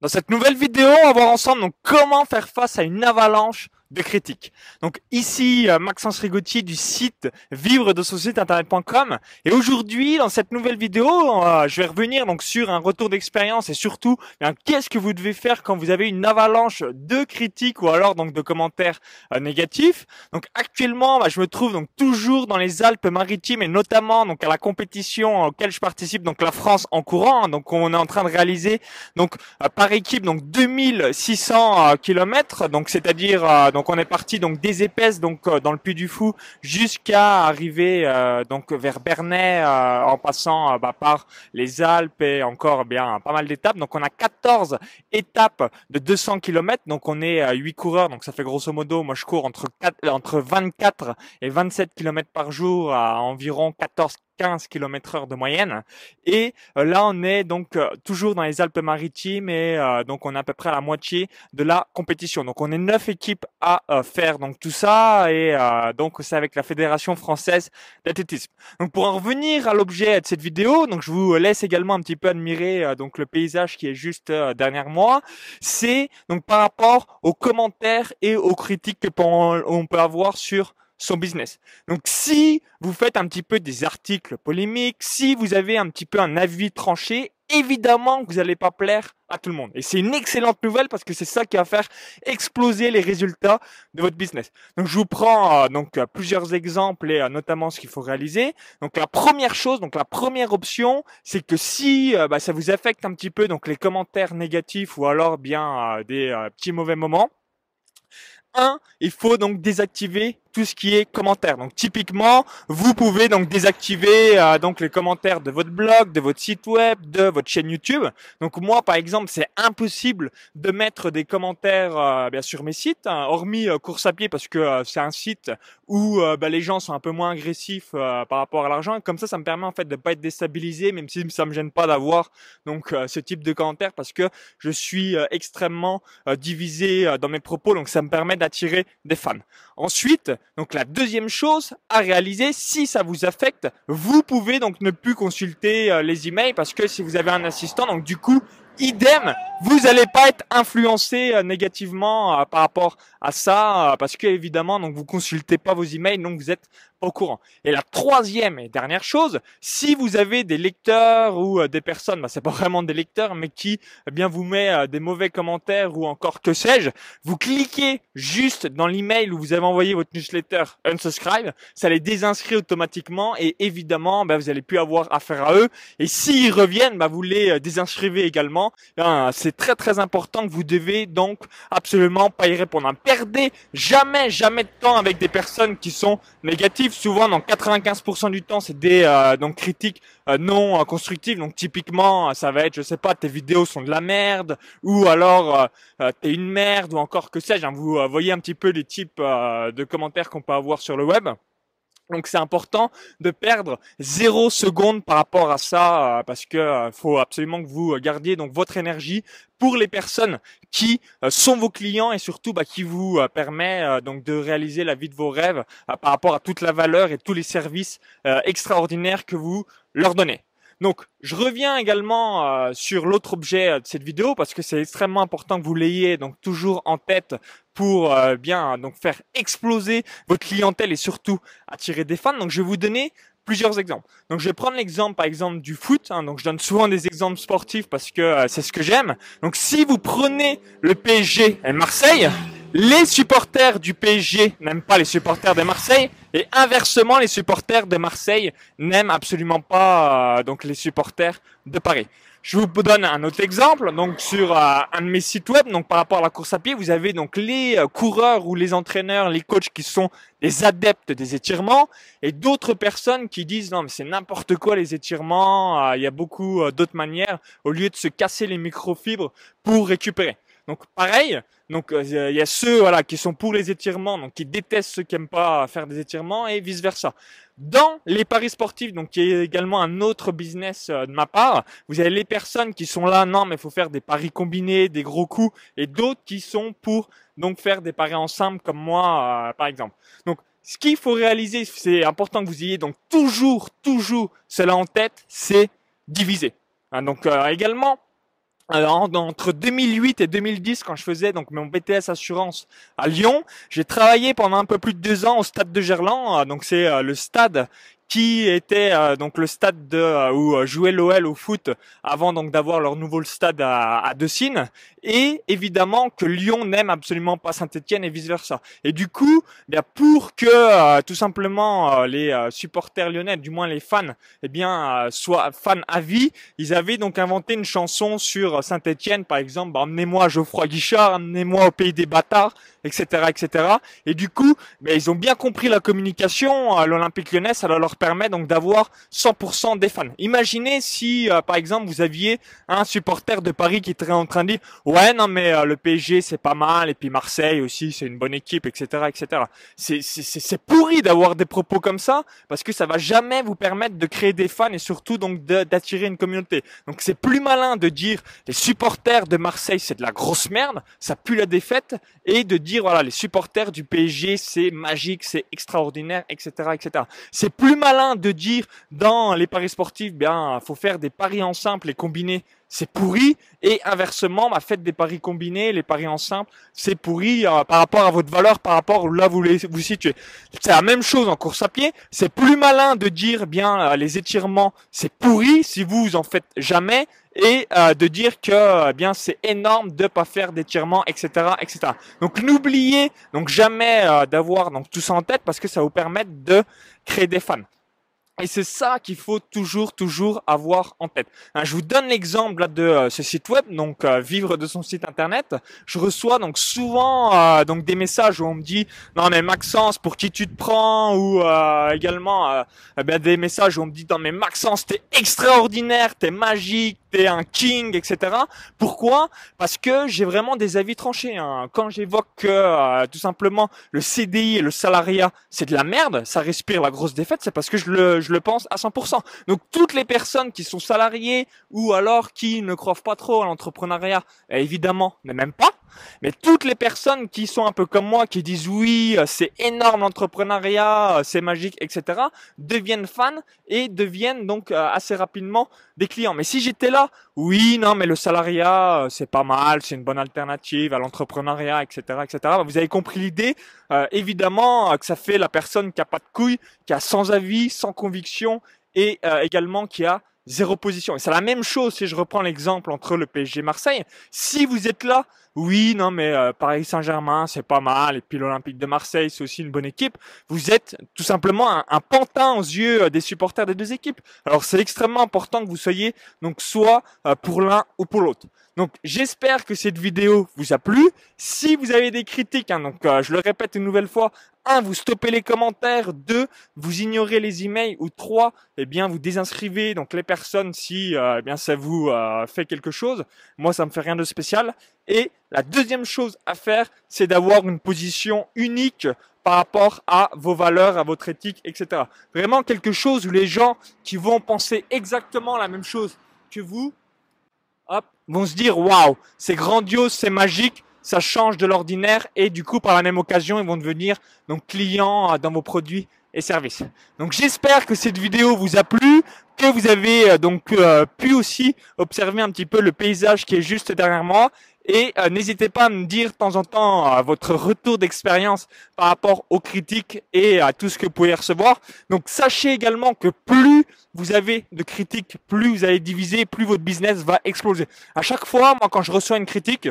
Dans cette nouvelle vidéo, on va voir ensemble comment faire face à une avalanche de critiques. Donc ici euh, Maxence Rigotier du site vivre de son internet.com et aujourd'hui dans cette nouvelle vidéo euh, je vais revenir donc sur un retour d'expérience et surtout qu'est-ce que vous devez faire quand vous avez une avalanche de critiques ou alors donc de commentaires euh, négatifs. Donc actuellement bah, je me trouve donc toujours dans les Alpes-Maritimes et notamment donc à la compétition auquel je participe donc la France en courant donc on est en train de réaliser donc par équipe donc 2600 km donc c'est-à-dire on est parti donc des épaisses donc euh, dans le Puy du Fou jusqu'à arriver euh, donc vers Bernay euh, en passant bah, par les Alpes et encore bien pas mal d'étapes. Donc on a 14 étapes de 200 km. Donc on est 8 coureurs. Donc ça fait grosso modo, moi je cours entre entre 24 et 27 km par jour à environ 14 15 km heure de moyenne. Et euh, là, on est donc euh, toujours dans les Alpes-Maritimes et euh, donc on est à peu près à la moitié de la compétition. Donc on est neuf équipes à faire donc tout ça et donc c'est avec la Fédération française d'athlétisme. Donc pour en revenir à l'objet de cette vidéo, donc je vous laisse également un petit peu admirer donc le paysage qui est juste derrière moi. C'est donc par rapport aux commentaires et aux critiques qu'on peut avoir sur son business. Donc si vous faites un petit peu des articles polémiques, si vous avez un petit peu un avis tranché, évidemment que vous n'allez pas plaire à tout le monde. Et c'est une excellente nouvelle parce que c'est ça qui va faire exploser les résultats de votre business. Donc je vous prends euh, donc euh, plusieurs exemples et euh, notamment ce qu'il faut réaliser. Donc la première chose, donc la première option, c'est que si bah, ça vous affecte un petit peu donc les commentaires négatifs ou alors bien des petits mauvais moments, un, il faut donc désactiver tout ce qui est commentaires. Donc typiquement, vous pouvez donc désactiver euh, donc les commentaires de votre blog, de votre site web, de votre chaîne YouTube. Donc moi par exemple, c'est impossible de mettre des commentaires euh, bien sur mes sites, hein, hormis euh, course à pied parce que c'est un site où bah, les gens sont un peu moins agressifs par rapport à l'argent. Comme ça, ça me permet en fait de pas être déstabilisé, même si ça me gêne pas d'avoir donc ce type de commentaires parce que je suis extrêmement divisé dans mes propos. Donc ça me permet d'attirer des fans. Ensuite, donc la deuxième chose à réaliser, si ça vous affecte, vous pouvez donc ne plus consulter euh, les emails parce que si vous avez un assistant, donc du coup, idem, vous n'allez pas être influencé euh, négativement euh, par rapport à ça parce que évidemment, donc vous consultez pas vos emails, donc vous êtes au courant. Et la troisième et dernière chose, si vous avez des lecteurs ou euh, des personnes, bah, c'est pas vraiment des lecteurs, mais qui eh bien vous met euh, des mauvais commentaires ou encore que sais-je, vous cliquez juste dans l'email où vous avez envoyé votre newsletter unsubscribe, ça les désinscrit automatiquement et évidemment bah, vous allez plus avoir affaire à eux. Et s'ils reviennent, bah, vous les euh, désinscrivez également. C'est très très important que vous devez donc absolument pas y répondre. Perdez jamais jamais de temps avec des personnes qui sont négatives souvent dans 95% du temps, c'est des euh, donc critiques euh, non euh, constructives. Donc typiquement, ça va être, je sais pas, tes vidéos sont de la merde, ou alors t'es une merde, ou encore que sais-je. Hein. vous voyez un petit peu les types de commentaires qu'on peut avoir sur le web. Donc c'est important de perdre zéro seconde par rapport à ça euh, parce que euh, faut absolument que vous gardiez donc votre énergie pour les personnes qui euh, sont vos clients et surtout bah, qui vous permet donc de réaliser la vie de vos rêves par rapport à toute la valeur et tous les services extraordinaires que vous leur donnez. Donc, je reviens également euh, sur l'autre objet euh, de cette vidéo parce que c'est extrêmement important que vous l'ayez donc toujours en tête pour euh, bien donc faire exploser votre clientèle et surtout attirer des fans. Donc, je vais vous donner plusieurs exemples. Donc, je vais prendre l'exemple par exemple du foot. Hein. donc, je donne souvent des exemples sportifs parce que c'est ce que j'aime. Donc, si vous prenez le PSG et Marseille, les supporters du PSG n'aiment pas les supporters de Marseille et inversement les supporters de Marseille n'aiment absolument pas euh, donc les supporters de Paris. Je vous donne un autre exemple. Donc sur euh, un de mes sites web, donc par rapport à la course à pied, vous avez donc les euh, coureurs ou les entraîneurs, les coachs qui sont des adeptes des étirements et d'autres personnes qui disent non mais c'est n'importe quoi les étirements. Il y a beaucoup d'autres manières au lieu de se casser les microfibres pour récupérer. Donc pareil, donc euh, il y a ceux voilà qui sont pour les étirements, donc qui détestent ceux qui aiment pas faire des étirements et vice versa. Dans les paris sportifs, donc qui est également un autre business euh, de ma part, vous avez les personnes qui sont là, non mais il faut faire des paris combinés, des gros coups, et d'autres qui sont pour donc faire des paris ensemble comme moi euh, par exemple. Donc ce qu'il faut réaliser, c'est important que vous ayez donc toujours toujours cela en tête, c'est diviser. Hein, donc également alors, entre 2008 et 2010, quand je faisais donc mon BTS assurance à Lyon, j'ai travaillé pendant un peu plus de deux ans au stade de Gerland. Donc c'est euh, le stade qui était euh, donc le stade de, euh, où euh, jouait l'OL au foot avant donc d'avoir leur nouveau stade à, à Decines et évidemment que Lyon n'aime absolument pas Saint-Etienne et vice versa. Et du coup, eh bien pour que tout simplement les supporters lyonnais, du moins les fans, eh bien soient fans à vie, ils avaient donc inventé une chanson sur Saint-Etienne, par exemple, bah, emmenez-moi Geoffroy Guichard, emmenez-moi au pays des bâtards, etc., etc. Et du coup, ben, ils ont bien compris la communication l'Olympique Lyonnais, ça leur permet donc d'avoir 100% des fans. Imaginez si, euh, par exemple, vous aviez un supporter de Paris qui était en train de dire ouais non mais euh, le PSG c'est pas mal et puis Marseille aussi c'est une bonne équipe, etc., etc. C'est pourri d'avoir des propos comme ça parce que ça va jamais vous permettre de créer des fans et surtout donc d'attirer une communauté. Donc c'est plus malin de dire les supporters de Marseille c'est de la grosse merde, ça pue la défaite et de dire voilà les supporters du PSG c'est magique, c'est extraordinaire, etc., etc. C'est plus mal malin de dire dans les paris sportifs, bien, faut faire des paris en simple et combinés, c'est pourri. Et inversement, ma faites des paris combinés, les paris en simple, c'est pourri euh, par rapport à votre valeur, par rapport où là vous vous situez. C'est la même chose en course à pied. C'est plus malin de dire, bien, euh, les étirements, c'est pourri si vous en faites jamais et euh, de dire que bien c'est énorme de pas faire d'étirements, etc., etc. Donc n'oubliez donc jamais d'avoir donc tout ça en tête parce que ça vous permet de créer des fans. Et c'est ça qu'il faut toujours, toujours avoir en tête. Hein, je vous donne l'exemple de euh, ce site web, donc euh, vivre de son site internet. Je reçois donc souvent euh, donc des messages où on me dit non mais Maxence pour qui tu te prends? Ou également eh ben, des messages où on me dit non mais Maxence t'es extraordinaire, t'es magique, t'es un king, etc. Pourquoi? Parce que j'ai vraiment des avis tranchés. Hein. Quand j'évoque que tout simplement le CDI et le salariat c'est de la merde, ça respire la grosse défaite, c'est parce que je le pense à 100%. Donc toutes les personnes qui sont salariées ou alors qui ne croient pas trop à l'entrepreneuriat, évidemment, ne même pas. Mais toutes les personnes qui sont un peu comme moi, qui disent oui, euh, c'est énorme l'entrepreneuriat, euh, c'est magique, etc., deviennent fans et deviennent donc euh, assez rapidement des clients. Mais si j'étais là, oui, non, mais le salariat, c'est pas mal, c'est une bonne alternative à l'entrepreneuriat, etc., etc. Vous avez compris l'idée. évidemment que ça fait la personne qui a pas de couilles, qui a sans avis, sans conviction et également qui a zéro position. Et c'est la même chose si je reprends l'exemple entre le PSG Marseille. Si vous êtes là, oui, non, mais euh, Paris Saint-Germain, c'est pas mal, et puis l'Olympique de Marseille, c'est aussi une bonne équipe. Vous êtes tout simplement un, un pantin aux yeux euh, des supporters des deux équipes. Alors c'est extrêmement important que vous soyez donc soit euh, pour l'un ou pour l'autre. Donc j'espère que cette vidéo vous a plu. Si vous avez des critiques, hein, donc je le répète une nouvelle fois, un, vous stoppez les commentaires, deux, vous ignorez les emails, ou trois, eh bien vous désinscrivez donc les personnes si eh bien ça vous fait quelque chose. Moi ça me fait rien de spécial. Et la deuxième chose à faire, c'est d'avoir une position unique par rapport à vos valeurs, à votre éthique, etc. Vraiment quelque chose où les gens qui vont penser exactement la même chose que vous, hop, vont se dire waouh, c'est grandiose, c'est magique, ça change de l'ordinaire et du coup par la même occasion ils vont devenir donc clients euh, dans vos produits et services. Donc j'espère que cette vidéo vous a plu, que vous avez euh, donc euh, pu aussi observer un petit peu le paysage qui est juste derrière moi et euh, n'hésitez pas à me dire de temps en temps votre retour d'expérience par rapport aux critiques et à tout ce que vous pouvez recevoir. Donc sachez également que plus vous avez de critiques, plus vous allez diviser, plus votre business va exploser. À chaque fois, moi quand je reçois une critique,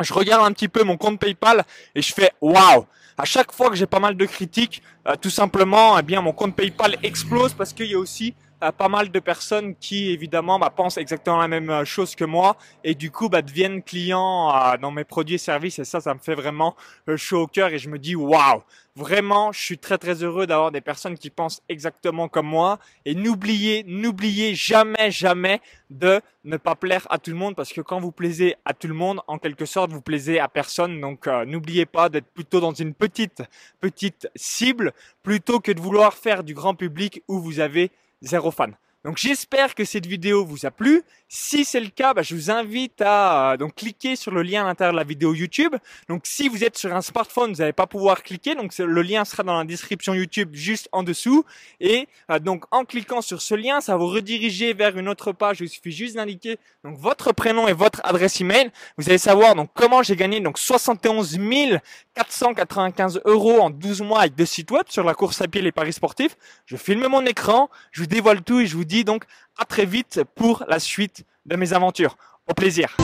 je regarde un petit peu mon compte PayPal et je fais waouh. À chaque fois que j'ai pas mal de critiques, euh, tout simplement, eh bien mon compte PayPal explose parce qu'il y a aussi pas mal de personnes qui évidemment bah, pensent exactement la même euh, chose que moi et du coup bah, deviennent clients euh, dans mes produits et services et ça ça me fait vraiment euh, chaud au cœur et je me dis waouh! Vraiment je suis très très heureux d'avoir des personnes qui pensent exactement comme moi et n'oubliez n'oubliez jamais jamais de ne pas plaire à tout le monde parce que quand vous plaisez à tout le monde en quelque sorte vous plaisez à personne. Donc n'oubliez pas d'être plutôt dans une petite petite cible plutôt que de vouloir faire du grand public où vous avez zéro fan. Donc j'espère que cette vidéo vous a plu. Si c'est le cas, bah, je vous invite à euh, donc cliquer sur le lien à l'intérieur de la vidéo YouTube. Donc si vous êtes sur un smartphone, vous n'allez pas pouvoir cliquer. Donc le lien sera dans la description YouTube juste en dessous. Et euh, donc en cliquant sur ce lien, ça vous rediriger vers une autre page. Il suffit juste d'indiquer donc votre prénom et votre adresse email. Vous allez savoir donc comment j'ai gagné donc 71 495 euros en 12 mois avec deux sites web sur la course à pied et les paris sportifs. Je filme mon écran, je vous dévoile tout et je vous donc à très vite pour la suite de mes aventures. Au plaisir.